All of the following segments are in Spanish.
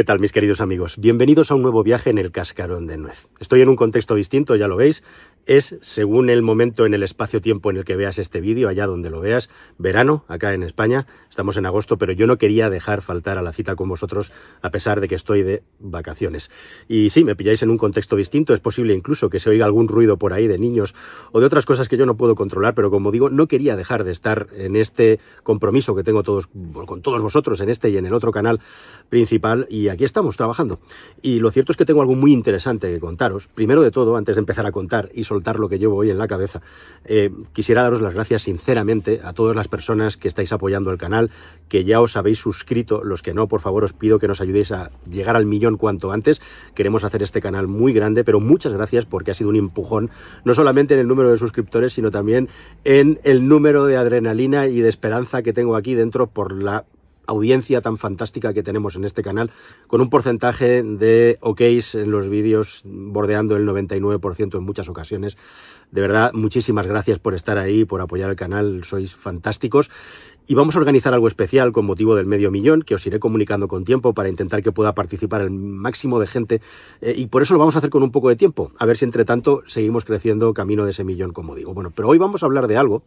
¿Qué tal, mis queridos amigos? Bienvenidos a un nuevo viaje en el cascarón de nuez. Estoy en un contexto distinto, ya lo veis. Es, según el momento en el espacio-tiempo en el que veas este vídeo, allá donde lo veas, verano, acá en España. Estamos en agosto, pero yo no quería dejar faltar a la cita con vosotros, a pesar de que estoy de vacaciones. Y sí, me pilláis en un contexto distinto. Es posible incluso que se oiga algún ruido por ahí de niños o de otras cosas que yo no puedo controlar, pero como digo, no quería dejar de estar en este compromiso que tengo todos, con todos vosotros, en este y en el otro canal principal. Y aquí estamos trabajando. Y lo cierto es que tengo algo muy interesante que contaros. Primero de todo, antes de empezar a contar y soltar lo que llevo hoy en la cabeza, eh, quisiera daros las gracias sinceramente a todas las personas que estáis apoyando el canal, que ya os habéis suscrito. Los que no, por favor, os pido que nos ayudéis a llegar al millón cuanto antes. Queremos hacer este canal muy grande, pero muchas gracias porque ha sido un empujón, no solamente en el número de suscriptores, sino también en el número de adrenalina y de esperanza que tengo aquí dentro por la audiencia tan fantástica que tenemos en este canal, con un porcentaje de OKs en los vídeos bordeando el 99% en muchas ocasiones. De verdad, muchísimas gracias por estar ahí, por apoyar el canal, sois fantásticos. Y vamos a organizar algo especial con motivo del medio millón, que os iré comunicando con tiempo para intentar que pueda participar el máximo de gente. Eh, y por eso lo vamos a hacer con un poco de tiempo, a ver si entre tanto seguimos creciendo camino de ese millón, como digo. Bueno, pero hoy vamos a hablar de algo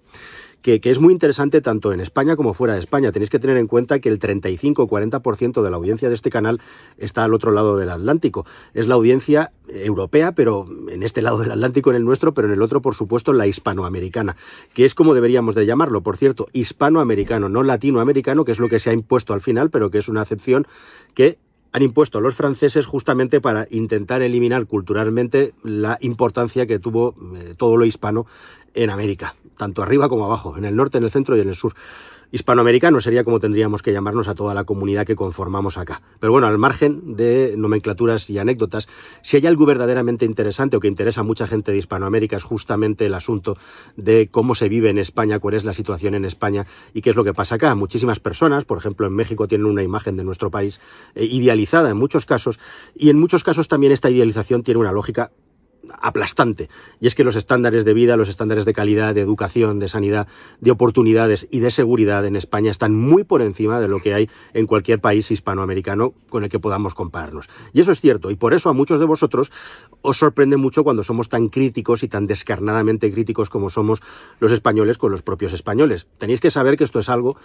que, es muy interesante tanto en España como fuera de España. Tenéis que tener en cuenta que el 35 40% de la audiencia de este canal está al otro lado del Atlántico. Es la audiencia europea, pero en este lado del Atlántico, en el nuestro, pero en el otro, por supuesto, la hispanoamericana, que es como deberíamos de llamarlo, por cierto, hispanoamericano, no latinoamericano, que es lo que se ha impuesto al final, pero que es una acepción que han impuesto los franceses justamente para intentar eliminar culturalmente la importancia que tuvo eh, todo lo hispano en América, tanto arriba como abajo, en el norte, en el centro y en el sur. Hispanoamericano sería como tendríamos que llamarnos a toda la comunidad que conformamos acá. Pero bueno, al margen de nomenclaturas y anécdotas, si hay algo verdaderamente interesante o que interesa a mucha gente de Hispanoamérica es justamente el asunto de cómo se vive en España, cuál es la situación en España y qué es lo que pasa acá. Muchísimas personas, por ejemplo, en México tienen una imagen de nuestro país eh, idealizada en muchos casos y en muchos casos también esta idealización tiene una lógica aplastante. Y es que los estándares de vida, los estándares de calidad, de educación, de sanidad, de oportunidades y de seguridad en España están muy por encima de lo que hay en cualquier país hispanoamericano con el que podamos compararnos. Y eso es cierto, y por eso a muchos de vosotros os sorprende mucho cuando somos tan críticos y tan descarnadamente críticos como somos los españoles con los propios españoles. Tenéis que saber que esto es algo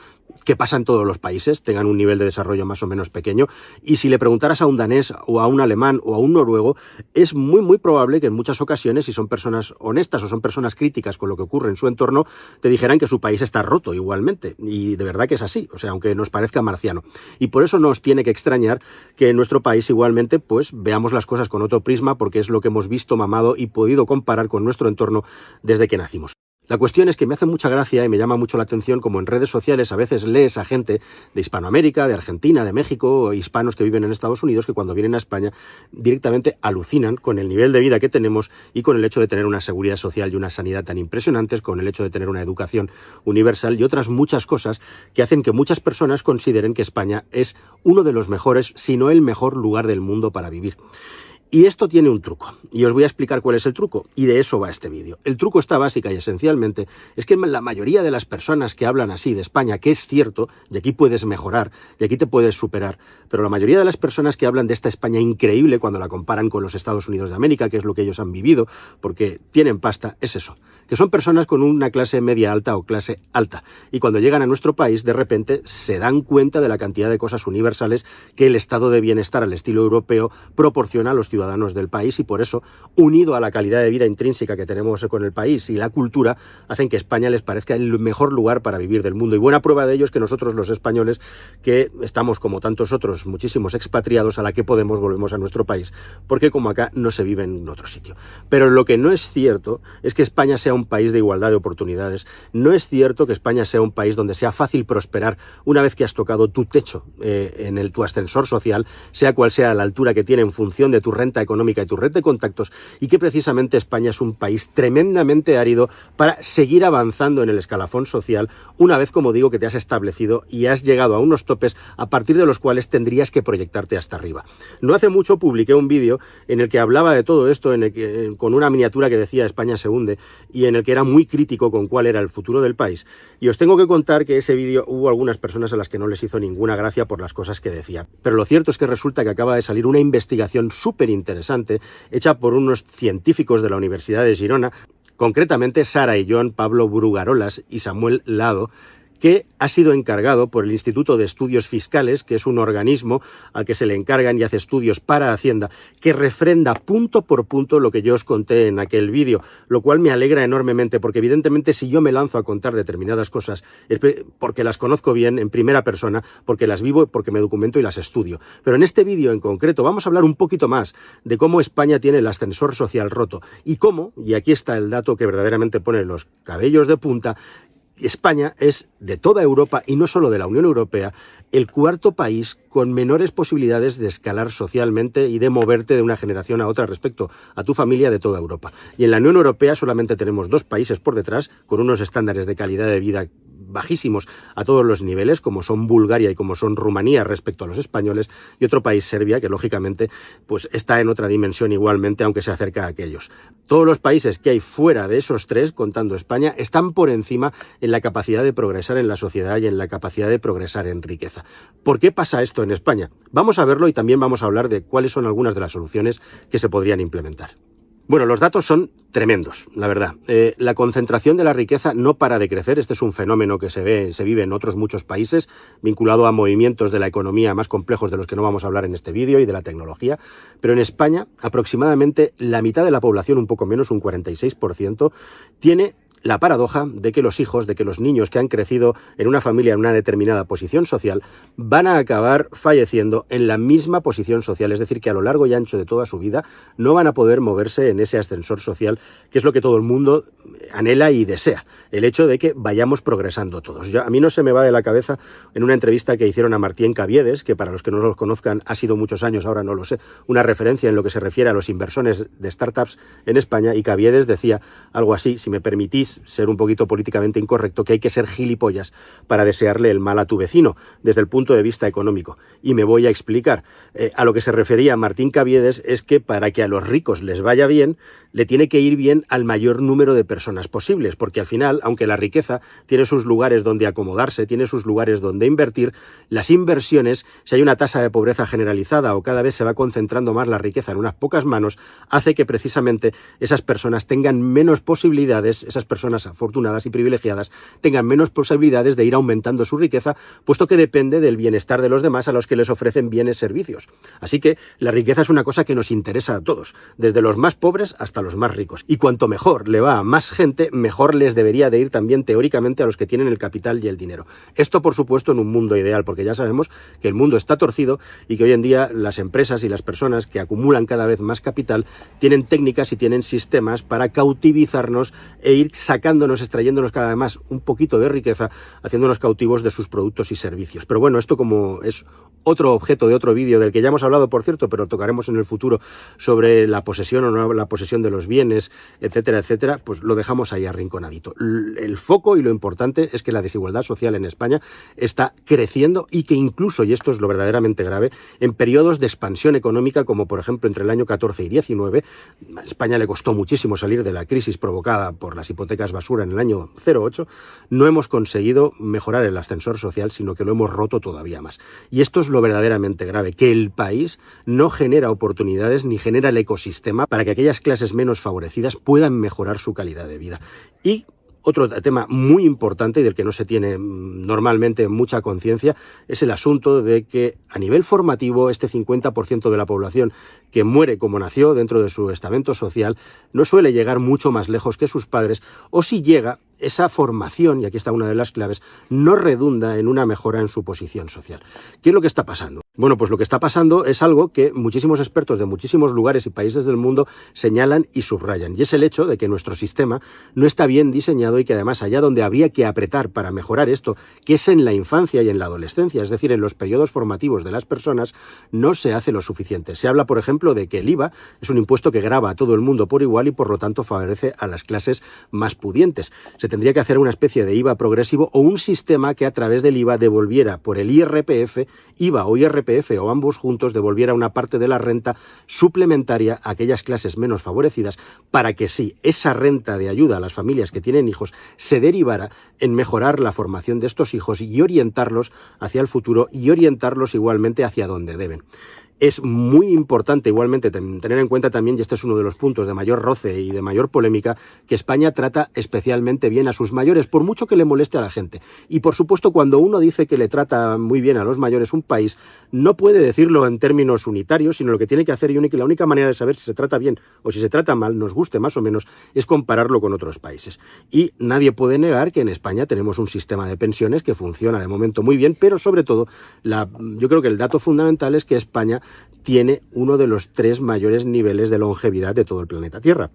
que pasa en todos los países, tengan un nivel de desarrollo más o menos pequeño, y si le preguntaras a un danés o a un alemán o a un noruego, es muy muy probable que en muchas ocasiones, si son personas honestas o son personas críticas con lo que ocurre en su entorno, te dijeran que su país está roto igualmente. Y de verdad que es así, o sea, aunque nos parezca marciano. Y por eso nos tiene que extrañar que en nuestro país igualmente, pues veamos las cosas con otro prisma, porque es lo que hemos visto, mamado y podido comparar con nuestro entorno desde que nacimos. La cuestión es que me hace mucha gracia y me llama mucho la atención como en redes sociales a veces lees a gente de Hispanoamérica, de Argentina, de México, hispanos que viven en Estados Unidos que cuando vienen a España directamente alucinan con el nivel de vida que tenemos y con el hecho de tener una seguridad social y una sanidad tan impresionantes, con el hecho de tener una educación universal y otras muchas cosas que hacen que muchas personas consideren que España es uno de los mejores, si no el mejor lugar del mundo para vivir. Y esto tiene un truco, y os voy a explicar cuál es el truco, y de eso va este vídeo. El truco está básica y esencialmente es que la mayoría de las personas que hablan así de España, que es cierto, y aquí puedes mejorar, y aquí te puedes superar, pero la mayoría de las personas que hablan de esta España increíble cuando la comparan con los Estados Unidos de América, que es lo que ellos han vivido, porque tienen pasta, es eso, que son personas con una clase media alta o clase alta, y cuando llegan a nuestro país, de repente se dan cuenta de la cantidad de cosas universales que el estado de bienestar al estilo europeo proporciona a los ciudadanos ciudadanos del país y por eso, unido a la calidad de vida intrínseca que tenemos con el país y la cultura, hacen que España les parezca el mejor lugar para vivir del mundo. Y buena prueba de ello es que nosotros los españoles, que estamos como tantos otros, muchísimos expatriados, a la que podemos volvemos a nuestro país, porque como acá no se vive en otro sitio. Pero lo que no es cierto es que España sea un país de igualdad de oportunidades. No es cierto que España sea un país donde sea fácil prosperar una vez que has tocado tu techo eh, en el, tu ascensor social, sea cual sea la altura que tiene en función de tu renta renta económica y tu red de contactos y que precisamente España es un país tremendamente árido para seguir avanzando en el escalafón social una vez, como digo, que te has establecido y has llegado a unos topes a partir de los cuales tendrías que proyectarte hasta arriba. No hace mucho publiqué un vídeo en el que hablaba de todo esto, en el que, con una miniatura que decía España se hunde y en el que era muy crítico con cuál era el futuro del país. Y os tengo que contar que ese vídeo hubo algunas personas a las que no les hizo ninguna gracia por las cosas que decía. Pero lo cierto es que resulta que acaba de salir una investigación súper interesante hecha por unos científicos de la Universidad de Girona, concretamente Sara y John, Pablo Brugarolas y Samuel Lado, que ha sido encargado por el Instituto de Estudios Fiscales, que es un organismo al que se le encargan y hace estudios para Hacienda, que refrenda punto por punto lo que yo os conté en aquel vídeo, lo cual me alegra enormemente, porque evidentemente si yo me lanzo a contar determinadas cosas es porque las conozco bien en primera persona, porque las vivo, porque me documento y las estudio. Pero en este vídeo en concreto vamos a hablar un poquito más de cómo España tiene el ascensor social roto y cómo, y aquí está el dato que verdaderamente pone los cabellos de punta, España es, de toda Europa y no solo de la Unión Europea, el cuarto país con menores posibilidades de escalar socialmente y de moverte de una generación a otra respecto a tu familia de toda Europa. Y en la Unión Europea solamente tenemos dos países por detrás con unos estándares de calidad de vida bajísimos a todos los niveles, como son Bulgaria y como son Rumanía respecto a los españoles, y otro país, Serbia, que lógicamente pues está en otra dimensión igualmente, aunque se acerca a aquellos. Todos los países que hay fuera de esos tres, contando España, están por encima en la capacidad de progresar en la sociedad y en la capacidad de progresar en riqueza. ¿Por qué pasa esto en España? Vamos a verlo y también vamos a hablar de cuáles son algunas de las soluciones que se podrían implementar. Bueno, los datos son tremendos, la verdad. Eh, la concentración de la riqueza no para de crecer. Este es un fenómeno que se ve, se vive en otros muchos países, vinculado a movimientos de la economía más complejos de los que no vamos a hablar en este vídeo y de la tecnología. Pero en España, aproximadamente la mitad de la población, un poco menos, un 46%, tiene la paradoja de que los hijos, de que los niños que han crecido en una familia en una determinada posición social van a acabar falleciendo en la misma posición social, es decir, que a lo largo y ancho de toda su vida no van a poder moverse en ese ascensor social, que es lo que todo el mundo anhela y desea, el hecho de que vayamos progresando todos. a mí no se me va de la cabeza en una entrevista que hicieron a Martín Caviedes, que para los que no lo conozcan ha sido muchos años, ahora no lo sé, una referencia en lo que se refiere a los inversores de startups en España, y Caviedes decía algo así, si me permitís ser un poquito políticamente incorrecto, que hay que ser gilipollas para desearle el mal a tu vecino, desde el punto de vista económico. Y me voy a explicar. Eh, a lo que se refería Martín Caviedes es que para que a los ricos les vaya bien, le tiene que ir bien al mayor número de personas posibles, porque al final, aunque la riqueza tiene sus lugares donde acomodarse, tiene sus lugares donde invertir, las inversiones, si hay una tasa de pobreza generalizada o cada vez se va concentrando más la riqueza en unas pocas manos, hace que precisamente esas personas tengan menos posibilidades, esas personas personas afortunadas y privilegiadas tengan menos posibilidades de ir aumentando su riqueza, puesto que depende del bienestar de los demás a los que les ofrecen bienes servicios. Así que la riqueza es una cosa que nos interesa a todos, desde los más pobres hasta los más ricos. Y cuanto mejor le va a más gente, mejor les debería de ir también teóricamente a los que tienen el capital y el dinero. Esto, por supuesto, en un mundo ideal, porque ya sabemos que el mundo está torcido y que hoy en día las empresas y las personas que acumulan cada vez más capital tienen técnicas y tienen sistemas para cautivizarnos e ir sacándonos, extrayéndonos cada vez más un poquito de riqueza, haciéndonos cautivos de sus productos y servicios. Pero bueno, esto como es otro objeto de otro vídeo del que ya hemos hablado, por cierto, pero tocaremos en el futuro sobre la posesión o no la posesión de los bienes, etcétera, etcétera, pues lo dejamos ahí arrinconadito. El foco y lo importante es que la desigualdad social en España está creciendo y que incluso, y esto es lo verdaderamente grave, en periodos de expansión económica, como por ejemplo entre el año 14 y 19, a España le costó muchísimo salir de la crisis provocada por las hipotecas basura en el año 08, no hemos conseguido mejorar el ascensor social, sino que lo hemos roto todavía más. Y esto es lo verdaderamente grave, que el país no genera oportunidades ni genera el ecosistema para que aquellas clases menos favorecidas puedan mejorar su calidad de vida. Y otro tema muy importante y del que no se tiene mm, normalmente mucha conciencia es el asunto de que a nivel formativo este 50% de la población que muere como nació dentro de su estamento social no suele llegar mucho más lejos que sus padres o si llega esa formación, y aquí está una de las claves, no redunda en una mejora en su posición social. ¿Qué es lo que está pasando? Bueno, pues lo que está pasando es algo que muchísimos expertos de muchísimos lugares y países del mundo señalan y subrayan, y es el hecho de que nuestro sistema no está bien diseñado y que además allá donde habría que apretar para mejorar esto, que es en la infancia y en la adolescencia, es decir, en los periodos formativos de las personas, no se hace lo suficiente. Se habla, por ejemplo, de que el IVA es un impuesto que graba a todo el mundo por igual y por lo tanto favorece a las clases más pudientes. Se tendría que hacer una especie de IVA progresivo o un sistema que a través del IVA devolviera por el IRPF, IVA o IRPF, o ambos juntos devolviera una parte de la renta suplementaria a aquellas clases menos favorecidas para que sí, esa renta de ayuda a las familias que tienen hijos se derivara en mejorar la formación de estos hijos y orientarlos hacia el futuro y orientarlos igualmente hacia donde deben. Es muy importante igualmente tener en cuenta también, y este es uno de los puntos de mayor roce y de mayor polémica, que España trata especialmente bien a sus mayores, por mucho que le moleste a la gente. Y por supuesto, cuando uno dice que le trata muy bien a los mayores un país, no puede decirlo en términos unitarios, sino lo que tiene que hacer y la única manera de saber si se trata bien o si se trata mal, nos guste más o menos, es compararlo con otros países. Y nadie puede negar que en España tenemos un sistema de pensiones que funciona de momento muy bien, pero sobre todo, la, yo creo que el dato fundamental es que España tiene uno de los tres mayores niveles de longevidad de todo el planeta Tierra.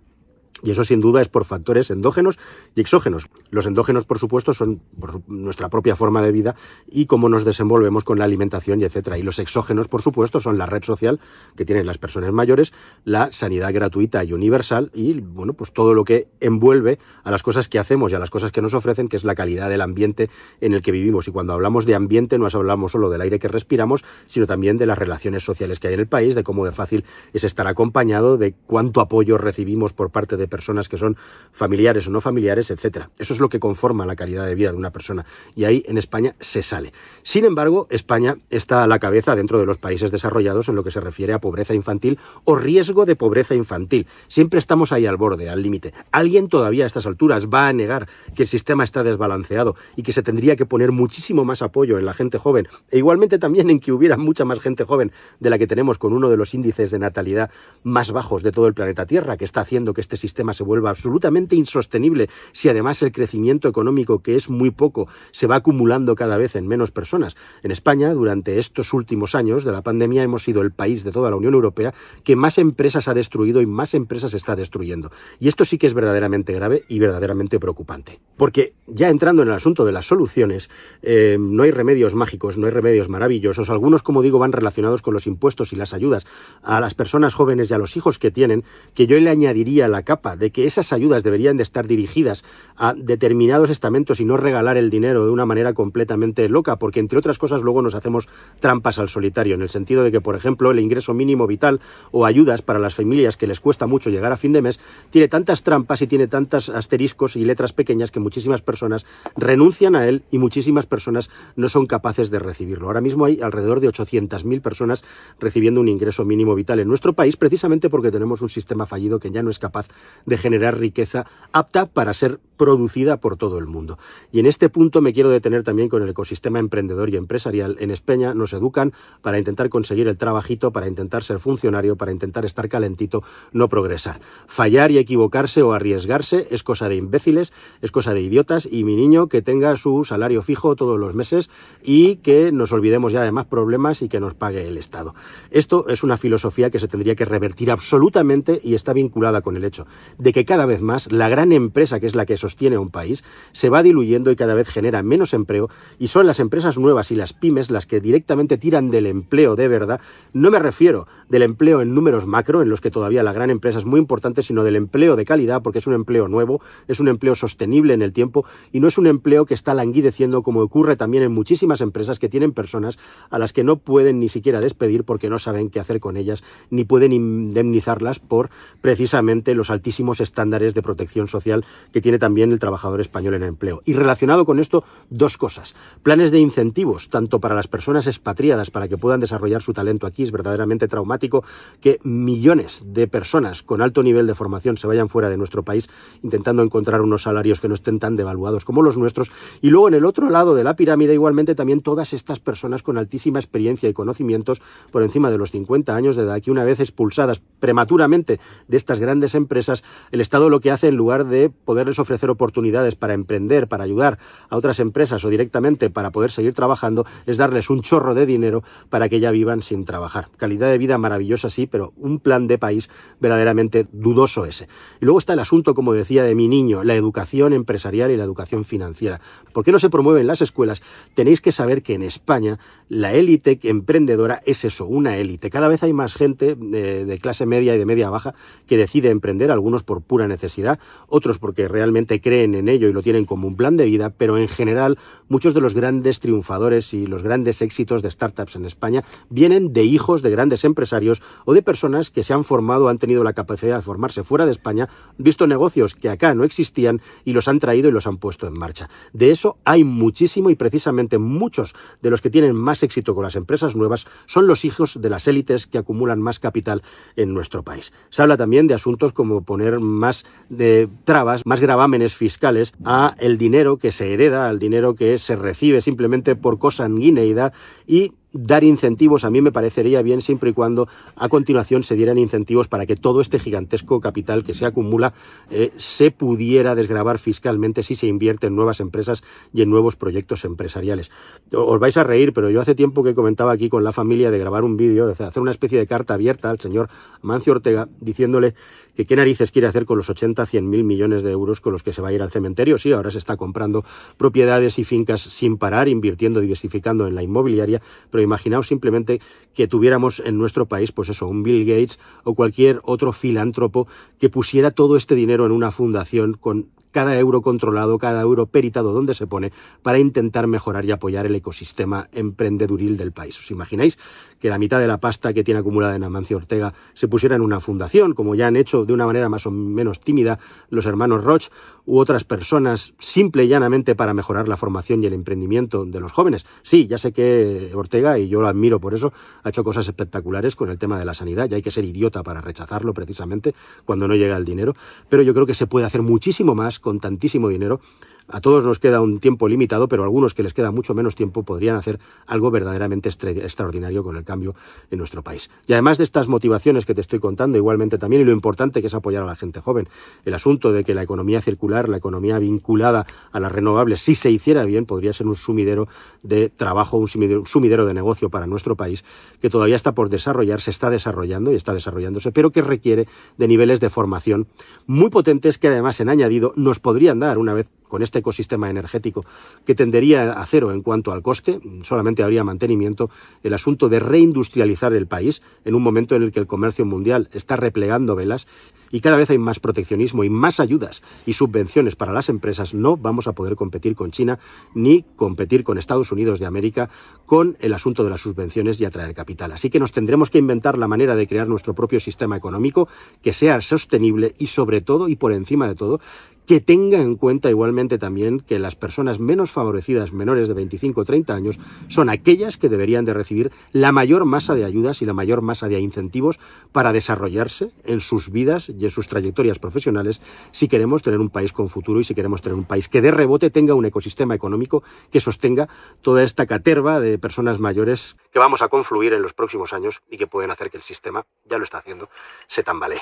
Y eso sin duda es por factores endógenos y exógenos. Los endógenos, por supuesto, son nuestra propia forma de vida y cómo nos desenvolvemos con la alimentación y etcétera. Y los exógenos, por supuesto, son la red social que tienen las personas mayores, la sanidad gratuita y universal y bueno, pues todo lo que envuelve a las cosas que hacemos y a las cosas que nos ofrecen, que es la calidad del ambiente en el que vivimos. Y cuando hablamos de ambiente no hablamos solo del aire que respiramos, sino también de las relaciones sociales que hay en el país, de cómo de fácil es estar acompañado, de cuánto apoyo recibimos por parte de personas que son familiares o no familiares, etcétera. Eso es lo que conforma la calidad de vida de una persona y ahí en España se sale. Sin embargo, España está a la cabeza dentro de los países desarrollados en lo que se refiere a pobreza infantil o riesgo de pobreza infantil. Siempre estamos ahí al borde, al límite. ¿Alguien todavía a estas alturas va a negar que el sistema está desbalanceado y que se tendría que poner muchísimo más apoyo en la gente joven e igualmente también en que hubiera mucha más gente joven de la que tenemos con uno de los índices de natalidad más bajos de todo el planeta Tierra, que está haciendo que este sistema se vuelva absolutamente insostenible si además el crecimiento económico, que es muy poco, se va acumulando cada vez en menos personas. En España, durante estos últimos años de la pandemia, hemos sido el país de toda la Unión Europea que más empresas ha destruido y más empresas está destruyendo. Y esto sí que es verdaderamente grave y verdaderamente preocupante. Porque ya entrando en el asunto de las soluciones, eh, no hay remedios mágicos, no hay remedios maravillosos. Algunos, como digo, van relacionados con los impuestos y las ayudas a las personas jóvenes y a los hijos que tienen, que yo le añadiría la capa de que esas ayudas deberían de estar dirigidas a determinados estamentos y no regalar el dinero de una manera completamente loca, porque entre otras cosas luego nos hacemos trampas al solitario, en el sentido de que, por ejemplo, el ingreso mínimo vital o ayudas para las familias que les cuesta mucho llegar a fin de mes, tiene tantas trampas y tiene tantos asteriscos y letras pequeñas que muchísimas personas renuncian a él y muchísimas personas no son capaces de recibirlo. Ahora mismo hay alrededor de 800.000 personas recibiendo un ingreso mínimo vital en nuestro país, precisamente porque tenemos un sistema fallido que ya no es capaz de generar riqueza apta para ser producida por todo el mundo. Y en este punto me quiero detener también con el ecosistema emprendedor y empresarial. En España nos educan para intentar conseguir el trabajito, para intentar ser funcionario, para intentar estar calentito, no progresar. Fallar y equivocarse o arriesgarse es cosa de imbéciles, es cosa de idiotas y mi niño que tenga su salario fijo todos los meses y que nos olvidemos ya de más problemas y que nos pague el Estado. Esto es una filosofía que se tendría que revertir absolutamente y está vinculada con el hecho de que cada vez más la gran empresa, que es la que sostiene un país, se va diluyendo y cada vez genera menos empleo y son las empresas nuevas y las pymes las que directamente tiran del empleo de verdad. No me refiero del empleo en números macro, en los que todavía la gran empresa es muy importante, sino del empleo de calidad, porque es un empleo nuevo, es un empleo sostenible en el tiempo y no es un empleo que está languideciendo como ocurre también en muchísimas empresas que tienen personas a las que no pueden ni siquiera despedir porque no saben qué hacer con ellas, ni pueden indemnizarlas por precisamente los altísimos estándares de protección social que tiene también el trabajador español en empleo. Y relacionado con esto, dos cosas. Planes de incentivos, tanto para las personas expatriadas para que puedan desarrollar su talento aquí, es verdaderamente traumático que millones de personas con alto nivel de formación se vayan fuera de nuestro país intentando encontrar unos salarios que no estén tan devaluados como los nuestros. Y luego en el otro lado de la pirámide, igualmente también todas estas personas con altísima experiencia y conocimientos por encima de los 50 años de edad, que una vez expulsadas prematuramente de estas grandes empresas, el Estado lo que hace en lugar de poderles ofrecer oportunidades para emprender, para ayudar a otras empresas o directamente para poder seguir trabajando, es darles un chorro de dinero para que ya vivan sin trabajar. Calidad de vida maravillosa, sí, pero un plan de país verdaderamente dudoso ese. Y luego está el asunto, como decía, de mi niño, la educación empresarial y la educación financiera. ¿Por qué no se promueve en las escuelas? Tenéis que saber que en España la élite emprendedora es eso, una élite. Cada vez hay más gente de, de clase media y de media baja que decide emprender, algunos por pura necesidad, otros porque realmente creen en ello y lo tienen como un plan de vida, pero en general muchos de los grandes triunfadores y los grandes éxitos de startups en España vienen de hijos de grandes empresarios o de personas que se han formado, han tenido la capacidad de formarse fuera de España, visto negocios que acá no existían y los han traído y los han puesto en marcha. De eso hay muchísimo y precisamente muchos de los que tienen más éxito con las empresas nuevas son los hijos de las élites que acumulan más capital en nuestro país. Se habla también de asuntos como poner más de trabas, más gravámenes fiscales a el dinero que se hereda, al dinero que se recibe simplemente por consanguineidad y dar incentivos a mí me parecería bien siempre y cuando a continuación se dieran incentivos para que todo este gigantesco capital que se acumula eh, se pudiera desgravar fiscalmente si se invierte en nuevas empresas y en nuevos proyectos empresariales. Os vais a reír, pero yo hace tiempo que comentaba aquí con la familia de grabar un vídeo, de hacer una especie de carta abierta al señor Mancio Ortega diciéndole que qué narices quiere hacer con los 80, 100 mil millones de euros con los que se va a ir al cementerio. Sí, ahora se está comprando propiedades y fincas sin parar, invirtiendo, diversificando en la inmobiliaria, pero imaginaos simplemente que tuviéramos en nuestro país, pues eso, un Bill Gates o cualquier otro filántropo que pusiera todo este dinero en una fundación con cada euro controlado, cada euro peritado donde se pone para intentar mejorar y apoyar el ecosistema emprendeduril del país. ¿Os imagináis que la mitad de la pasta que tiene acumulada en Amancio Ortega se pusiera en una fundación, como ya han hecho de una manera más o menos tímida los hermanos Roch u otras personas, simple y llanamente para mejorar la formación y el emprendimiento de los jóvenes? Sí, ya sé que Ortega, y yo lo admiro por eso, ha hecho cosas espectaculares con el tema de la sanidad, y hay que ser idiota para rechazarlo precisamente cuando no llega el dinero, pero yo creo que se puede hacer muchísimo más con tantísimo dinero. A todos nos queda un tiempo limitado, pero a algunos que les queda mucho menos tiempo podrían hacer algo verdaderamente extraordinario con el cambio en nuestro país. Y además de estas motivaciones que te estoy contando, igualmente también, y lo importante que es apoyar a la gente joven, el asunto de que la economía circular, la economía vinculada a las renovables, si se hiciera bien, podría ser un sumidero de trabajo, un sumidero, de negocio para nuestro país, que todavía está por desarrollar, se está desarrollando y está desarrollándose, pero que requiere de niveles de formación muy potentes que además en añadido nos podrían dar una vez con este ecosistema energético que tendería a cero en cuanto al coste, solamente habría mantenimiento, el asunto de reindustrializar el país en un momento en el que el comercio mundial está replegando velas y cada vez hay más proteccionismo y más ayudas y subvenciones para las empresas, no vamos a poder competir con China ni competir con Estados Unidos de América con el asunto de las subvenciones y atraer capital. Así que nos tendremos que inventar la manera de crear nuestro propio sistema económico que sea sostenible y sobre todo y por encima de todo que tenga en cuenta igualmente también que las personas menos favorecidas, menores de 25 o 30 años, son aquellas que deberían de recibir la mayor masa de ayudas y la mayor masa de incentivos para desarrollarse en sus vidas en sus trayectorias profesionales si queremos tener un país con futuro y si queremos tener un país que de rebote tenga un ecosistema económico que sostenga toda esta caterva de personas mayores que vamos a confluir en los próximos años y que pueden hacer que el sistema, ya lo está haciendo, se tambalee.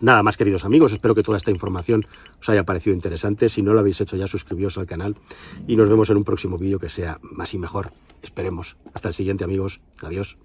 Nada más, queridos amigos, espero que toda esta información os haya parecido interesante. Si no lo habéis hecho ya, suscribíos al canal y nos vemos en un próximo vídeo que sea más y mejor. Esperemos. Hasta el siguiente, amigos. Adiós.